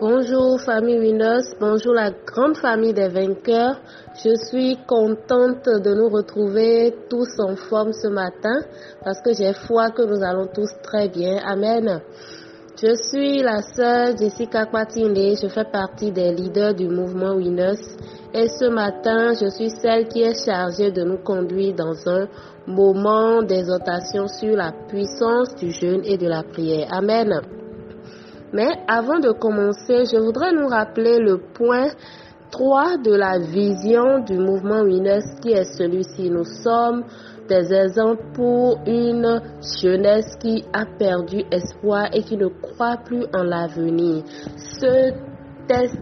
Bonjour famille Winners, bonjour la grande famille des vainqueurs. Je suis contente de nous retrouver tous en forme ce matin parce que j'ai foi que nous allons tous très bien. Amen. Je suis la sœur Jessica Kwatinde, je fais partie des leaders du mouvement Winners et ce matin je suis celle qui est chargée de nous conduire dans un moment d'exhortation sur la puissance du jeûne et de la prière. Amen. Mais avant de commencer, je voudrais nous rappeler le point 3 de la vision du mouvement Winners qui est celui-ci. Nous sommes des exemples pour une jeunesse qui a perdu espoir et qui ne croit plus en l'avenir. Ce test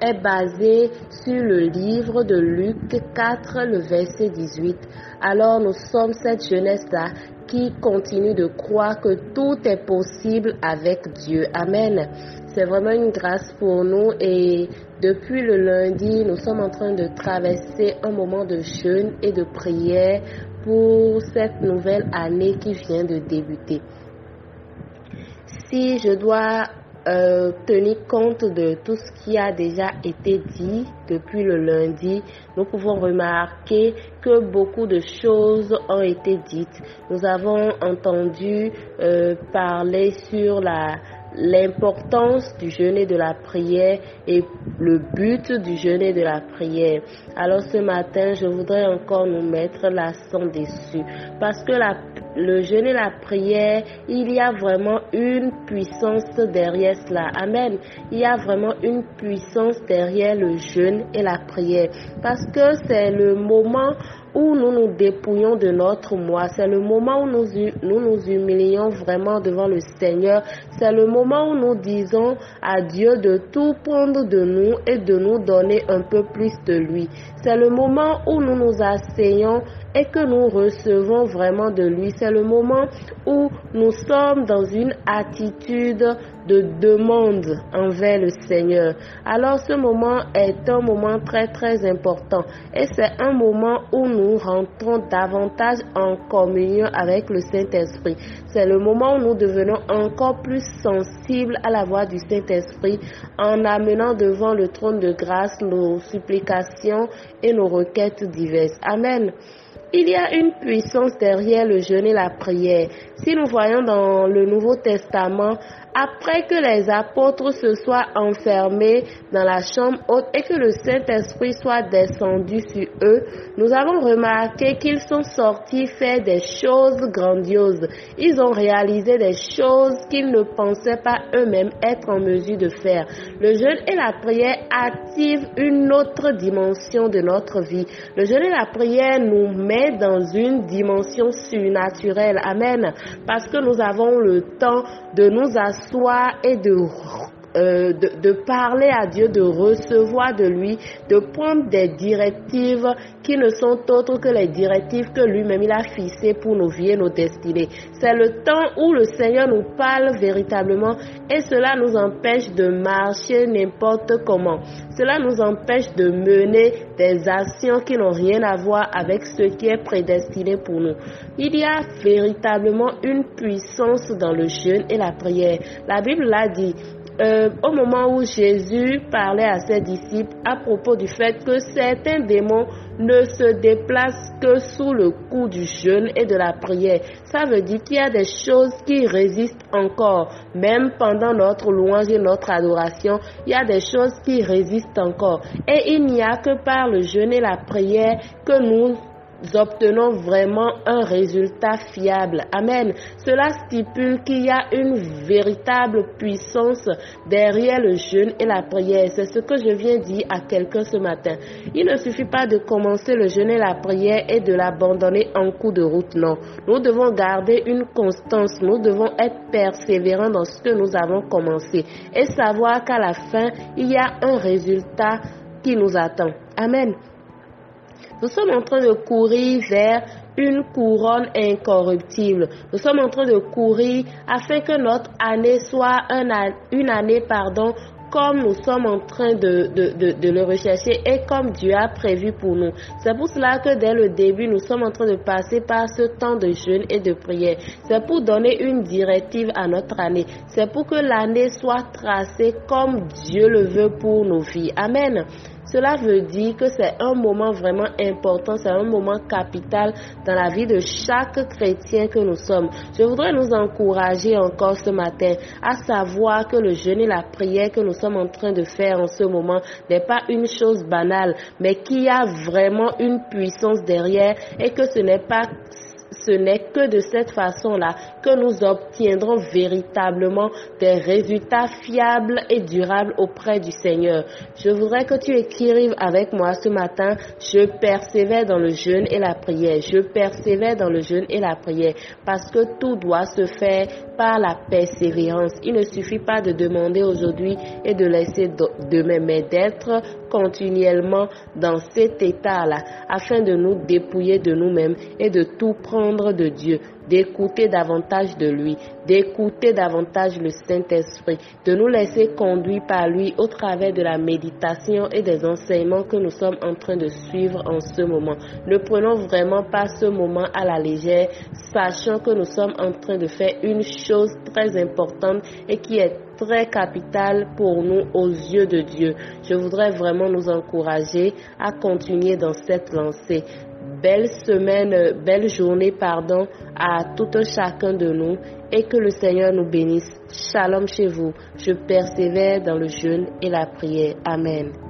est basé sur le livre de Luc 4, le verset 18. Alors nous sommes cette jeunesse-là qui continue de croire que tout est possible avec Dieu. Amen. C'est vraiment une grâce pour nous et depuis le lundi, nous sommes en train de traverser un moment de jeûne et de prière pour cette nouvelle année qui vient de débuter. Si je dois euh, tenir compte de tout ce qui a déjà été dit depuis le lundi, nous pouvons remarquer que beaucoup de choses ont été dites. Nous avons entendu euh, parler sur la l'importance du jeûne et de la prière et le but du jeûne et de la prière. Alors ce matin, je voudrais encore nous mettre l'accent dessus parce que la, le jeûne et la prière, il y a vraiment une puissance derrière cela. Amen. Il y a vraiment une puissance derrière le jeûne et la prière parce que c'est le moment où nous nous dépouillons de notre moi. C'est le moment où nous, nous humilions vraiment devant le Seigneur. C'est le moment où nous disons à Dieu de tout prendre de nous et de nous donner un peu plus de lui. C'est le moment où nous nous asseyons et que nous recevons vraiment de lui. C'est le moment où nous sommes dans une attitude de demande envers le Seigneur. Alors ce moment est un moment très très important et c'est un moment où nous rentrons davantage en communion avec le Saint-Esprit. C'est le moment où nous devenons encore plus sensibles à la voix du Saint-Esprit en amenant devant le trône de grâce nos supplications et nos requêtes diverses. Amen. Il y a une puissance derrière le jeûne et la prière. Si nous voyons dans le Nouveau Testament, après que les apôtres se soient enfermés dans la chambre haute et que le Saint-Esprit soit descendu sur eux, nous avons remarqué qu'ils sont sortis faire des choses grandioses. Ils ont réalisé des choses qu'ils ne pensaient pas eux-mêmes être en mesure de faire. Le jeûne et la prière activent une autre dimension de notre vie. Le jeûne et la prière nous met dans une dimension surnaturelle. Amen. Parce que nous avons le temps de nous asseoir et de euh, de, de, parler à Dieu, de recevoir de lui, de prendre des directives qui ne sont autres que les directives que lui-même il a fixées pour nos vies et nos destinées. C'est le temps où le Seigneur nous parle véritablement et cela nous empêche de marcher n'importe comment. Cela nous empêche de mener des actions qui n'ont rien à voir avec ce qui est prédestiné pour nous. Il y a véritablement une puissance dans le jeûne et la prière. La Bible l'a dit. Euh, au moment où Jésus parlait à ses disciples à propos du fait que certains démons ne se déplacent que sous le coup du jeûne et de la prière. Ça veut dire qu'il y a des choses qui résistent encore, même pendant notre louange et notre adoration, il y a des choses qui résistent encore. Et il n'y a que par le jeûne et la prière que nous obtenons vraiment un résultat fiable. Amen. Cela stipule qu'il y a une véritable puissance derrière le jeûne et la prière. C'est ce que je viens dire à quelqu'un ce matin. Il ne suffit pas de commencer le jeûne et la prière et de l'abandonner en cours de route. Non. Nous devons garder une constance. Nous devons être persévérants dans ce que nous avons commencé et savoir qu'à la fin, il y a un résultat qui nous attend. Amen. Nous sommes en train de courir vers une couronne incorruptible. Nous sommes en train de courir afin que notre année soit une année pardon, comme nous sommes en train de, de, le rechercher et comme Dieu a prévu pour nous. C'est pour cela que dès le début, nous sommes en train de passer par ce temps de jeûne et de prière. C'est pour donner une directive à notre année. C'est pour que l'année soit tracée comme Dieu le veut pour nos vies. Amen. Cela veut dire que c'est un moment vraiment important, c'est un moment capital dans la vie de chaque chrétien que nous sommes. Je voudrais nous encourager encore ce matin à savoir que le jeûne et la prière que nous sommes en train de faire en ce moment n'est pas une chose banale, mais qu'il y a vraiment une puissance derrière et que ce n'est pas ce n'est que de cette façon-là que nous obtiendrons véritablement des résultats fiables et durables auprès du Seigneur. Je voudrais que tu écrives avec moi ce matin, je persévère dans le jeûne et la prière. Je persévère dans le jeûne et la prière parce que tout doit se faire par la persévérance. Il ne suffit pas de demander aujourd'hui et de laisser demain, mais d'être continuellement dans cet état-là afin de nous dépouiller de nous-mêmes et de tout prendre de Dieu d'écouter davantage de lui, d'écouter davantage le Saint-Esprit, de nous laisser conduire par lui au travers de la méditation et des enseignements que nous sommes en train de suivre en ce moment. Ne prenons vraiment pas ce moment à la légère, sachant que nous sommes en train de faire une chose très importante et qui est très capitale pour nous aux yeux de Dieu. Je voudrais vraiment nous encourager à continuer dans cette lancée belle semaine, belle journée, pardon, à tout un chacun de nous et que le Seigneur nous bénisse. Shalom chez vous. Je persévère dans le jeûne et la prière. Amen.